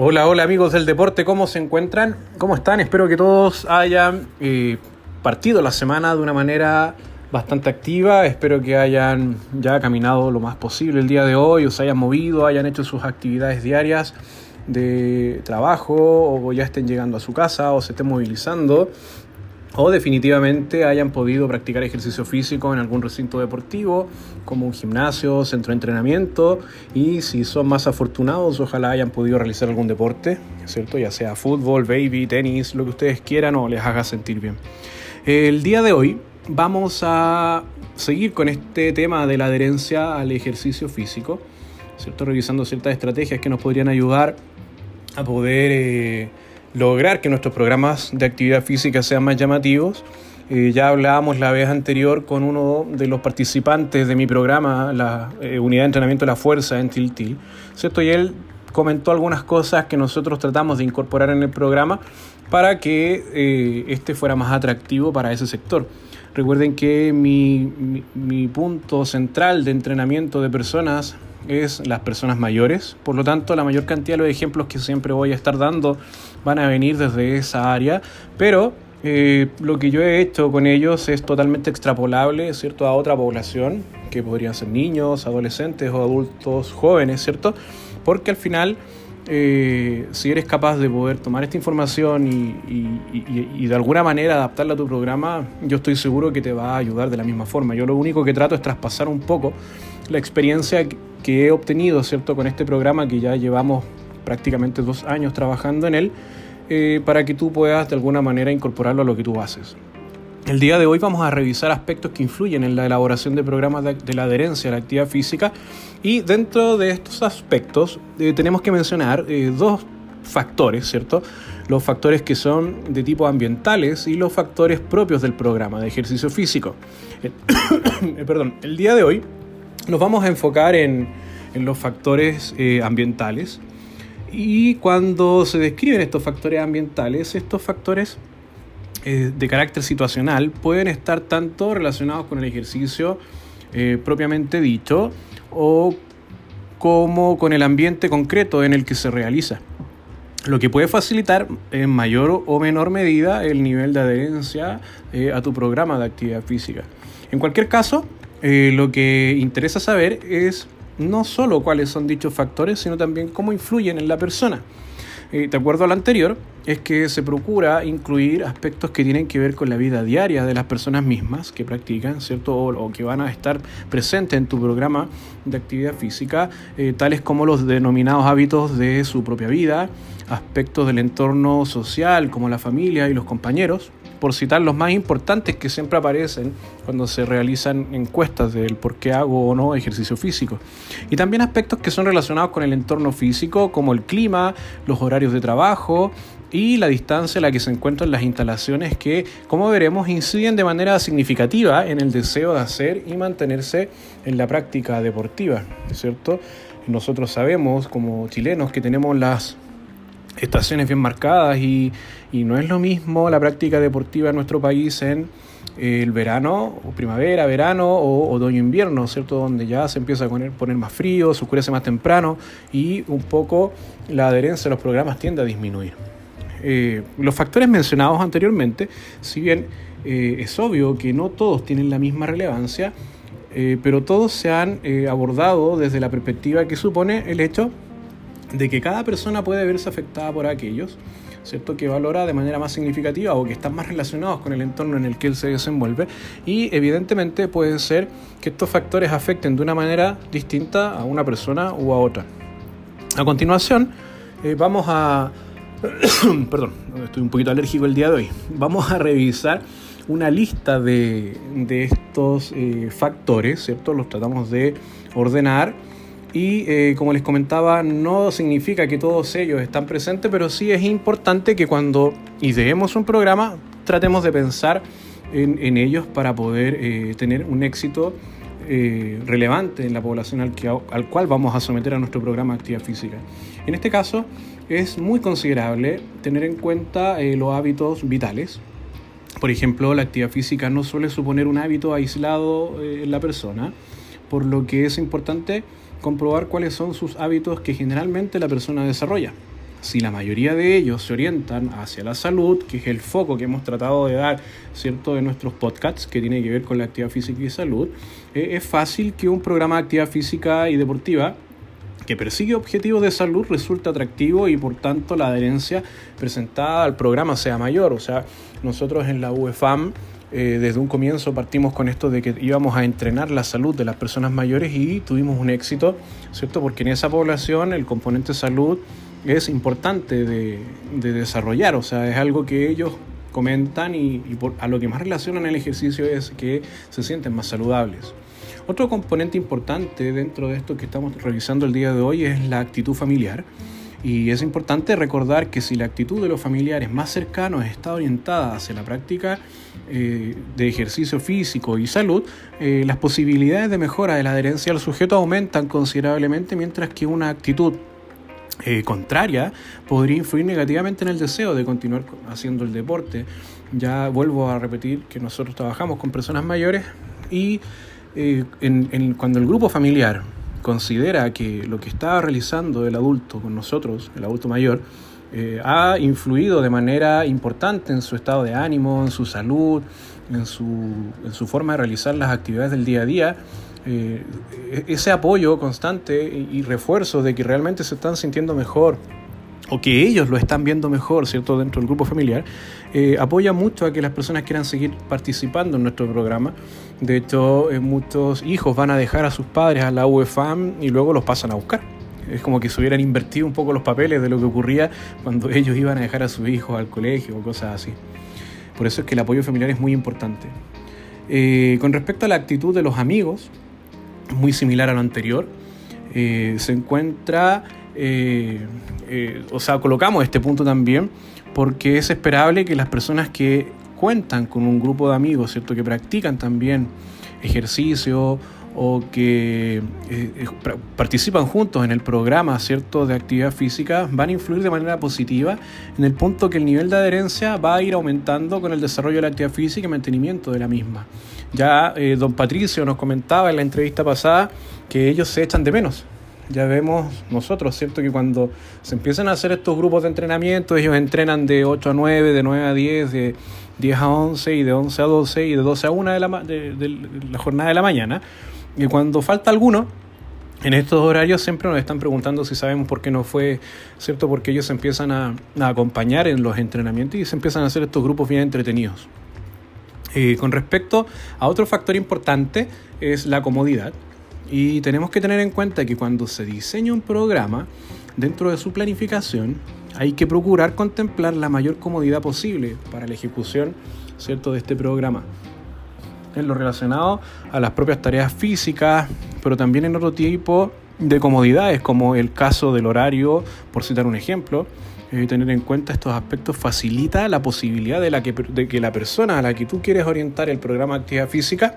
Hola, hola amigos del deporte, ¿cómo se encuentran? ¿Cómo están? Espero que todos hayan eh, partido la semana de una manera bastante activa. Espero que hayan ya caminado lo más posible el día de hoy, o se hayan movido, hayan hecho sus actividades diarias de trabajo, o ya estén llegando a su casa, o se estén movilizando o definitivamente hayan podido practicar ejercicio físico en algún recinto deportivo, como un gimnasio, centro de entrenamiento, y si son más afortunados, ojalá hayan podido realizar algún deporte, ¿cierto? Ya sea fútbol, baby, tenis, lo que ustedes quieran o les haga sentir bien. El día de hoy vamos a seguir con este tema de la adherencia al ejercicio físico, ¿cierto? Revisando ciertas estrategias que nos podrían ayudar a poder... Eh, lograr que nuestros programas de actividad física sean más llamativos. Eh, ya hablábamos la vez anterior con uno de los participantes de mi programa, la eh, unidad de entrenamiento de la fuerza en Tiltil, ¿cierto? Y él comentó algunas cosas que nosotros tratamos de incorporar en el programa para que eh, este fuera más atractivo para ese sector. Recuerden que mi, mi punto central de entrenamiento de personas es las personas mayores, por lo tanto la mayor cantidad de los ejemplos que siempre voy a estar dando van a venir desde esa área, pero eh, lo que yo he hecho con ellos es totalmente extrapolable, ¿cierto?, a otra población, que podrían ser niños, adolescentes o adultos jóvenes, ¿cierto? Porque al final, eh, si eres capaz de poder tomar esta información y, de alguna manera adaptarla a tu programa, yo estoy seguro que te va a ayudar de la misma forma. Yo lo único que trato es traspasar un poco la experiencia que he obtenido, ¿cierto?, con este programa que ya llevamos prácticamente dos años trabajando en él, eh, para que tú puedas de alguna manera incorporarlo a lo que tú haces. El día de hoy vamos a revisar aspectos que influyen en la elaboración de programas de, la adherencia a la actividad física y dentro de estos aspectos eh, tenemos que mencionar eh, dos factores, ¿cierto? Los factores que son de tipo ambientales y los factores propios del programa de ejercicio físico. perdón, el día de hoy nos vamos a enfocar en, los factores ambientales y cuando se describen estos factores ambientales, estos factores eh, de carácter situacional pueden estar tanto relacionados con el ejercicio eh, propiamente dicho o como con el ambiente concreto en el que se realiza, lo que puede facilitar en mayor o menor medida el nivel de adherencia eh, a tu programa de actividad física. En cualquier caso, lo que interesa saber es no solo cuáles son dichos factores, sino también cómo influyen en la persona. Eh, de acuerdo a lo anterior, es que se procura incluir aspectos que tienen que ver con la vida diaria de las personas mismas que practican, ¿cierto? O, que van a estar presentes en tu programa de actividad física, eh, tales como los denominados hábitos de su propia vida, aspectos del entorno social como la familia y los compañeros, por citar los más importantes que siempre aparecen cuando se realizan encuestas del por qué hago o no ejercicio físico. Y también aspectos que son relacionados con el entorno físico, como el clima, los horarios de trabajo y la distancia en la que se encuentran las instalaciones que, como veremos, inciden de manera significativa en el deseo de hacer y mantenerse en la práctica deportiva, ¿cierto? Nosotros sabemos como chilenos que tenemos las estaciones bien marcadas y, no es lo mismo la práctica deportiva en nuestro país en eh, el verano, o primavera, verano o otoño-invierno, ¿cierto? Donde ya se empieza a poner, poner más frío, se oscurece más temprano y un poco la adherencia a los programas tiende a disminuir. Eh, los factores mencionados anteriormente, si bien eh, es obvio que no todos tienen la misma relevancia, pero todos se han abordado desde la perspectiva que supone el hecho de que cada persona puede verse afectada por aquellos, ¿cierto? Que valora de manera más significativa o que están más relacionados con el entorno en el que él se desenvuelve y evidentemente puede ser que estos factores afecten de una manera distinta a una persona u a otra. A continuación, eh, vamos a... Perdón, estoy un poquito alérgico el día de hoy. Vamos a revisar una lista de, estos eh, factores, ¿cierto? Los tratamos de ordenar y eh, como les comentaba, no significa que todos ellos están presentes, pero sí es importante que cuando ideemos un programa tratemos de pensar en, ellos para poder eh, tener un éxito eh, relevante en la población al, al cual vamos a someter a nuestro programa de actividad física. En este caso es muy considerable tener en cuenta los hábitos vitales. Por ejemplo, la actividad física no suele suponer un hábito aislado en la persona, por lo que es importante comprobar cuáles son sus hábitos que generalmente la persona desarrolla. si la mayoría de ellos se orientan hacia la salud, que es el foco que hemos tratado de dar, ¿cierto?, de nuestros podcasts, que tiene que ver con la actividad física y salud, eh, es fácil que un programa de actividad física y deportiva que persigue objetivos de salud resulte atractivo y por tanto la adherencia presentada al programa sea mayor. O sea, nosotros en la UEFAM eh, desde un comienzo partimos con esto de que íbamos a entrenar la salud de las personas mayores y tuvimos un éxito, ¿cierto? Porque en esa población el componente salud es importante de, desarrollar, o sea, es algo que ellos comentan y, a lo que más relacionan el ejercicio es que se sienten más saludables. Otro componente importante dentro de esto que estamos revisando el día de hoy es la actitud familiar. Y es importante recordar que si la actitud de los familiares más cercanos está orientada hacia la práctica eh, de ejercicio físico y salud, eh, las posibilidades de mejora de la adherencia al sujeto aumentan considerablemente, mientras que una actitud eh, contraria podría influir negativamente en el deseo de continuar haciendo el deporte. Ya vuelvo a repetir que nosotros trabajamos con personas mayores y cuando el grupo familiar considera que lo que está realizando el adulto con nosotros, el adulto mayor, eh, ha influido de manera importante en su estado de ánimo, en su salud, en su, en su forma de realizar las actividades del día a día, eh, ese apoyo constante y refuerzo de que realmente se están sintiendo mejor, o que ellos lo están viendo mejor, ¿cierto?, dentro del grupo familiar, eh, apoya mucho a que las personas quieran seguir participando en nuestro programa. De hecho, eh, muchos hijos van a dejar a sus padres a la UEFAM y luego los pasan a buscar. Es como que se hubieran invertido un poco los papeles de lo que ocurría cuando ellos iban a dejar a sus hijos al colegio o cosas así. Por eso es que el apoyo familiar es muy importante. Eh, con respecto a la actitud de los amigos, muy similar a lo anterior, se encuentra eh, eh, o sea, colocamos este punto también porque es esperable que las personas que cuentan con un grupo de amigos, ¿cierto? Que practican también ejercicio o que eh, participan juntos en el programa ¿cierto? de actividad física van a influir de manera positiva en el punto que el nivel de adherencia va a ir aumentando con el desarrollo de la actividad física y mantenimiento de la misma. Ya don Patricio nos comentaba en la entrevista pasada que ellos se echan de menos ya vemos nosotros, ¿cierto? Que cuando se empiezan a hacer estos grupos de entrenamiento, ellos entrenan de 8 a 9, de 9 a 10, de 10 a 11 y de 11 a 12 y de 12 a 1 de la, de, la jornada de la mañana. Y cuando falta alguno, en estos horarios siempre nos están preguntando si sabemos por qué no fue, ¿cierto? Porque ellos empiezan a, acompañar en los entrenamientos y se empiezan a hacer estos grupos bien entretenidos. Eh, con respecto a otro factor importante es la comodidad. Y tenemos que tener en cuenta que cuando se diseña un programa, dentro de su planificación, hay que procurar contemplar la mayor comodidad posible para la ejecución ¿cierto? de este programa. En lo relacionado a las propias tareas físicas, pero también en otro tipo de comodidades, como el caso del horario, por citar un ejemplo. Eh, tener en cuenta estos aspectos facilita la posibilidad de, la que, de que la persona a la que tú quieres orientar el programa de actividad física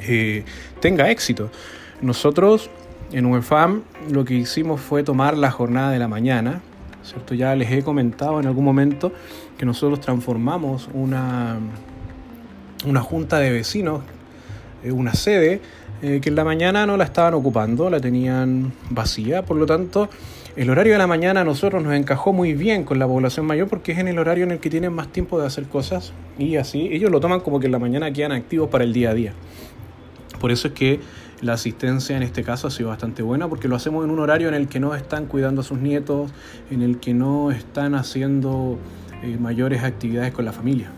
eh, tenga éxito. Nosotros en UEFAM lo que hicimos fue tomar la jornada de la mañana, ¿cierto? Ya les he comentado en algún momento que nosotros transformamos una, una junta de vecinos, eh, una sede, eh, que en la mañana no la estaban ocupando, la tenían vacía, por lo tanto el horario de la mañana a nosotros nos encajó muy bien con la población mayor porque es en el horario en el que tienen más tiempo de hacer cosas y así ellos lo toman como que en la mañana quedan activos para el día a día. Por eso es que la asistencia en este caso ha sido bastante buena porque lo hacemos en un horario en el que no están cuidando a sus nietos, en el que no están haciendo eh, mayores actividades con la familia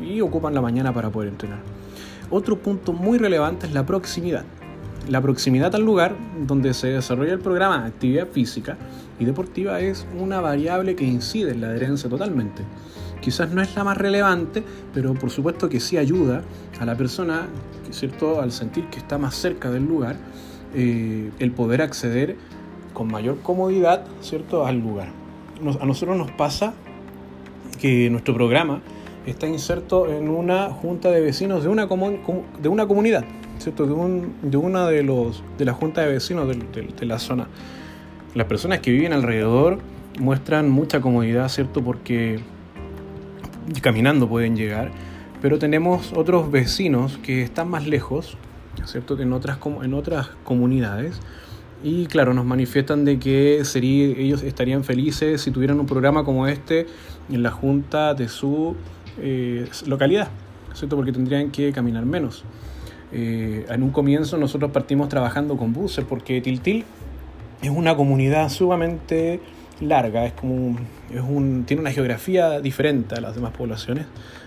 y ocupan la mañana para poder entrenar. Otro punto muy relevante es la proximidad. La proximidad al lugar donde se desarrolla el programa de actividad física y deportiva es una variable que incide en la adherencia totalmente. Quizás no es la más relevante, pero por supuesto que sí ayuda a la persona, ¿cierto? al sentir que está más cerca del lugar, eh, el poder acceder con mayor comodidad ¿cierto? al lugar. a nosotros nos pasa que nuestro programa está inserto en una junta de vecinos de una, de comunidad, ¿cierto? De, un, de una de, los, de la junta de vecinos de, la zona. Las personas que viven alrededor muestran mucha comodidad, ¿cierto? Porque caminando pueden llegar, pero tenemos otros vecinos que están más lejos, ¿cierto? En otras, en otras comunidades y claro, nos manifiestan de que sería, ellos estarían felices si tuvieran un programa como este en la junta de su eh, localidad, ¿cierto? Porque tendrían que caminar menos. Eh, en un comienzo nosotros partimos trabajando con buses porque Tiltil es una comunidad sumamente larga, es como es un, tiene una geografía diferente a las demás poblaciones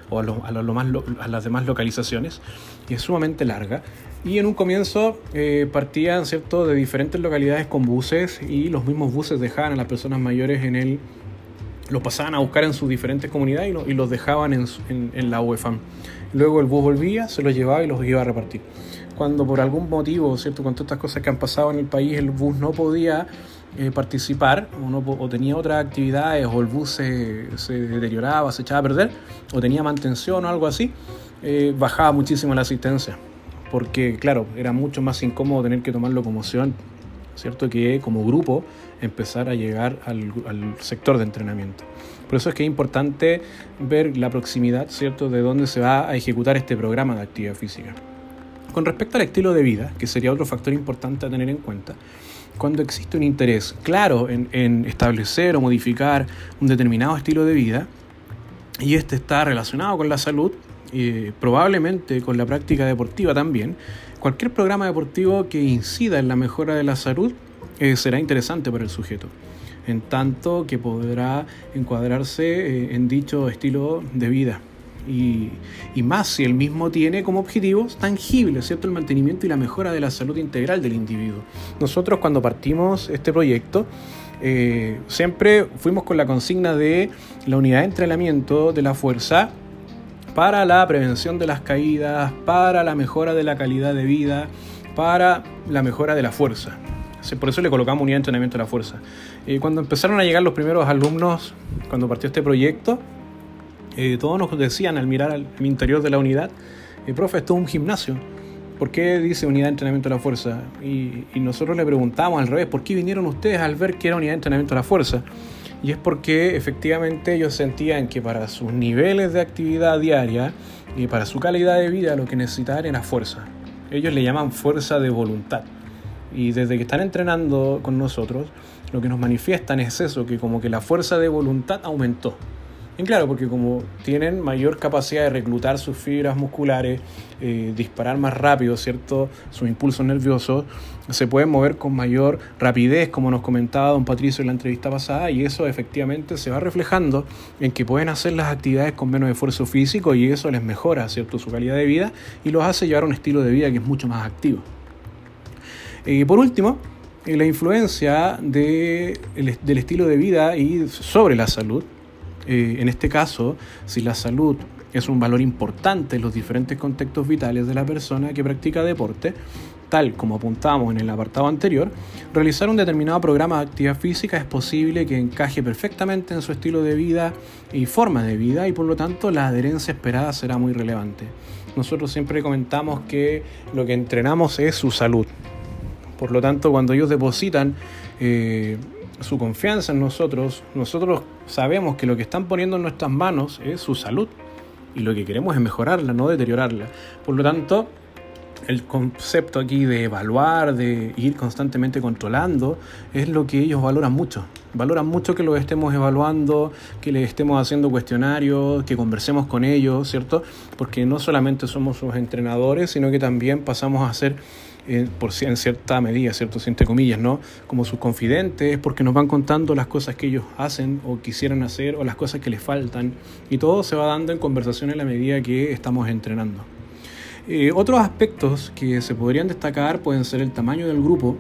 o a, lo, a, lo más, a las demás localizaciones y es sumamente larga. Y en un comienzo eh, partían ¿cierto? de diferentes localidades con buses y los mismos buses dejaban a las personas mayores en el... los pasaban a buscar en sus diferentes comunidades y, lo, y los dejaban en, en, en la UEFAM. Luego el bus volvía, se los llevaba y los iba a repartir. Cuando por algún motivo, ¿cierto? con todas estas cosas que han pasado en el país, el bus no podía eh, participar o, no, o, tenía otras actividades o el bus se, se, deterioraba, se echaba a perder o tenía mantención o algo así, eh, bajaba muchísimo la asistencia. Porque, claro, era mucho más incómodo tener que tomar locomoción, ¿cierto? Que como grupo empezar a llegar al, al sector de entrenamiento. Por eso es que es importante ver la proximidad, ¿cierto?, de dónde se va a ejecutar este programa de actividad física. Con respecto al estilo de vida, que sería otro factor importante a tener en cuenta, cuando existe un interés claro en, establecer o modificar un determinado estilo de vida, y este está relacionado con la salud, eh, probablemente con la práctica deportiva también, cualquier programa deportivo que incida en la mejora de la salud eh, será interesante para el sujeto, en tanto que podrá encuadrarse eh, en dicho estilo de vida. Y, y, más si el mismo tiene como objetivos tangibles, ¿cierto? El mantenimiento y la mejora de la salud integral del individuo. Nosotros cuando partimos este proyecto, eh, siempre fuimos con la consigna de la unidad de entrenamiento de la fuerza para la prevención de las caídas, para la mejora de la calidad de vida, para la mejora de la fuerza. Por eso le colocamos unidad de entrenamiento de la fuerza. Eh, cuando empezaron a llegar los primeros alumnos, cuando partió este proyecto, eh, todos nos decían al mirar al, interior de la unidad, eh, profe, esto es un gimnasio. ¿Por qué dice unidad de entrenamiento de la fuerza? Y, y, nosotros le preguntamos al revés, ¿por qué vinieron ustedes al ver que era unidad de entrenamiento de la fuerza? Y es porque efectivamente ellos sentían que para sus niveles de actividad diaria y para su calidad de vida lo que necesitaban era fuerza. Ellos le llaman fuerza de voluntad. Y desde que están entrenando con nosotros, lo que nos manifiestan es eso, que como que la fuerza de voluntad aumentó. Y claro, porque como tienen mayor capacidad de reclutar sus fibras musculares, eh, disparar más rápido, ¿cierto? Sus impulsos nerviosos, se pueden mover con mayor rapidez, como nos comentaba don Patricio en la entrevista pasada, y eso efectivamente se va reflejando en que pueden hacer las actividades con menos esfuerzo físico y eso les mejora, ¿cierto? Su calidad de vida y los hace llevar un estilo de vida que es mucho más activo. Y por último, la influencia de, del estilo de vida y sobre la salud eh, en este caso, si la salud es un valor importante en los diferentes contextos vitales de la persona que practica deporte, tal como apuntamos en el apartado anterior, realizar un determinado programa de actividad física es posible que encaje perfectamente en su estilo de vida y forma de vida y por lo tanto la adherencia esperada será muy relevante. Nosotros siempre comentamos que lo que entrenamos es su salud. Por lo tanto, cuando ellos depositan eh, su confianza en nosotros, nosotros sabemos que lo que están poniendo en nuestras manos es su salud y lo que queremos es mejorarla, no deteriorarla. Por lo tanto, el concepto aquí de evaluar, de ir constantemente controlando, es lo que ellos valoran mucho. Valoran mucho que lo estemos evaluando, que les estemos haciendo cuestionarios, que conversemos con ellos, ¿cierto? Porque no solamente somos sus entrenadores, sino que también pasamos a ser por, en cierta medida, ¿cierto? Entre comillas, ¿no? Como sus confidentes, porque nos van contando las cosas que ellos hacen o quisieran hacer o las cosas que les faltan. Y todo se va dando en conversación en la medida que estamos entrenando. Eh, otros aspectos que se podrían destacar pueden ser el tamaño del grupo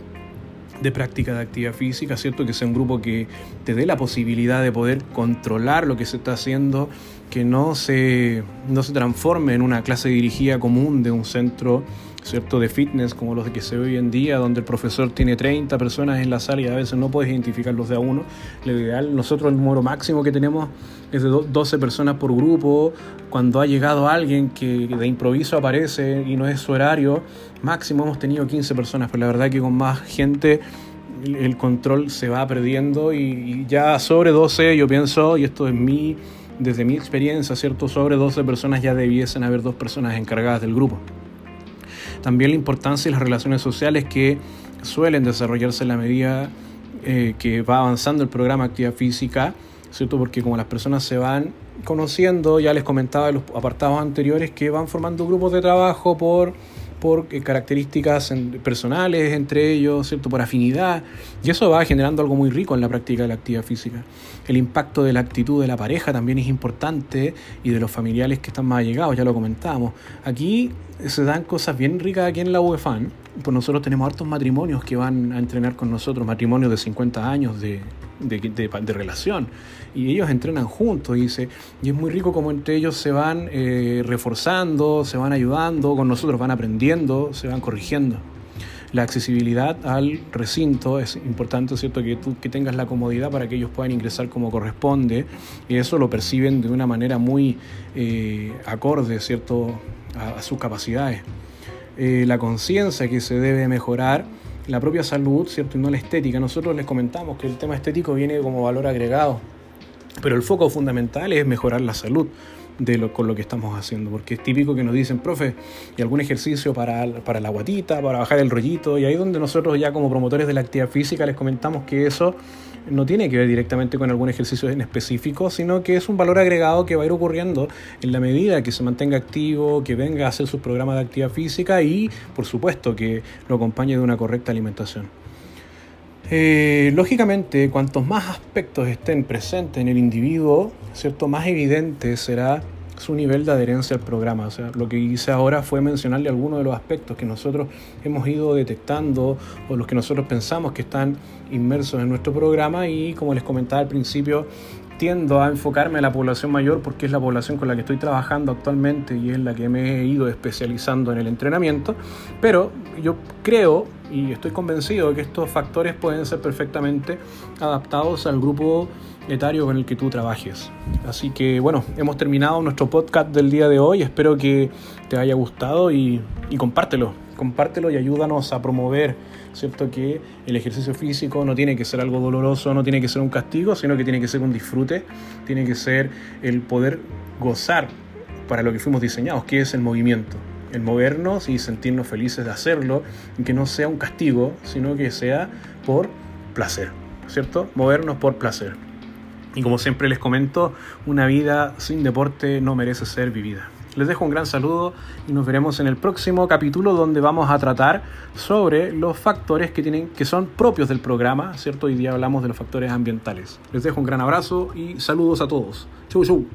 de práctica de actividad física, ¿cierto? Que sea un grupo que te dé la posibilidad de poder controlar lo que se está haciendo, que no se, no se transforme en una clase dirigida común de un centro ¿cierto? de fitness como los que se ve hoy en día, donde el profesor tiene 30 personas en la sala y a veces no puedes identificarlos de a uno. Lo ideal, nosotros el número máximo que tenemos es de 12 personas por grupo. Cuando ha llegado alguien que de improviso aparece y no es su horario, máximo hemos tenido 15 personas, pero la verdad que con más gente el control se va perdiendo y, ya sobre 12 yo pienso, y esto es mi, desde mi experiencia, ¿cierto? Sobre 12 personas ya debiesen haber dos personas encargadas del grupo. También la importancia de las relaciones sociales que suelen desarrollarse en la medida eh, que va avanzando el programa Actividad Física, ¿cierto? Porque como las personas se van conociendo, ya les comentaba en los apartados anteriores que van formando grupos de trabajo por por eh, características personales entre ellos, ¿cierto? por afinidad, y eso va generando algo muy rico en la práctica de la actividad física. El impacto de la actitud de la pareja también es importante y de los familiares que están más allegados, ya lo comentábamos. Aquí se dan cosas bien ricas aquí en la UEFAN, pues nosotros tenemos hartos matrimonios que van a entrenar con nosotros, matrimonios de 50 años de, de, de, relación. Y ellos entrenan juntos y, y es muy rico como entre ellos se van eh, reforzando, se van ayudando, con nosotros van aprendiendo, se van corrigiendo. La accesibilidad al recinto es importante, ¿cierto? Que tú que tengas la comodidad para que ellos puedan ingresar como corresponde y eso lo perciben de una manera muy eh, acorde, ¿cierto? A, sus capacidades. Eh, la conciencia que se debe mejorar la propia salud, ¿cierto? Y no la estética. Nosotros les comentamos que el tema estético viene como valor agregado, pero el foco fundamental es mejorar la salud de lo, con lo que estamos haciendo, porque es típico que nos dicen, profe, y algún ejercicio para, para la guatita, para bajar el rollito, y ahí donde nosotros ya como promotores de la actividad física les comentamos que eso no tiene que ver directamente con algún ejercicio en específico, sino que es un valor agregado que va a ir ocurriendo en la medida que se mantenga activo, que venga a hacer sus programas de actividad física y, por supuesto, que lo acompañe de una correcta alimentación. Eh, lógicamente, cuantos más aspectos estén presentes en el individuo, ¿cierto? más evidente será su nivel de adherencia al programa. O sea, lo que hice ahora fue mencionarle algunos de los aspectos que nosotros hemos ido detectando o los que nosotros pensamos que están inmersos en nuestro programa y como les comentaba al principio, tiendo a enfocarme en la población mayor porque es la población con la que estoy trabajando actualmente y es la que me he ido especializando en el entrenamiento, pero yo creo y estoy convencido de que estos factores pueden ser perfectamente adaptados al grupo etario con el que tú trabajes. Así que bueno, hemos terminado nuestro podcast del día de hoy. Espero que te haya gustado y, compártelo. Compártelo y ayúdanos a promover, ¿cierto? Que el ejercicio físico no tiene que ser algo doloroso, no tiene que ser un castigo, sino que tiene que ser un disfrute, tiene que ser el poder gozar para lo que fuimos diseñados, que es el movimiento. El movernos y sentirnos felices de hacerlo, y que no sea un castigo, sino que sea por placer, ¿cierto? Movernos por placer. Y como siempre les comento, una vida sin deporte no merece ser vivida. Les dejo un gran saludo y nos veremos en el próximo capítulo donde vamos a tratar sobre los factores que, tienen, que son propios del programa, ¿cierto? Hoy día hablamos de los factores ambientales. Les dejo un gran abrazo y saludos a todos. Chau, chau.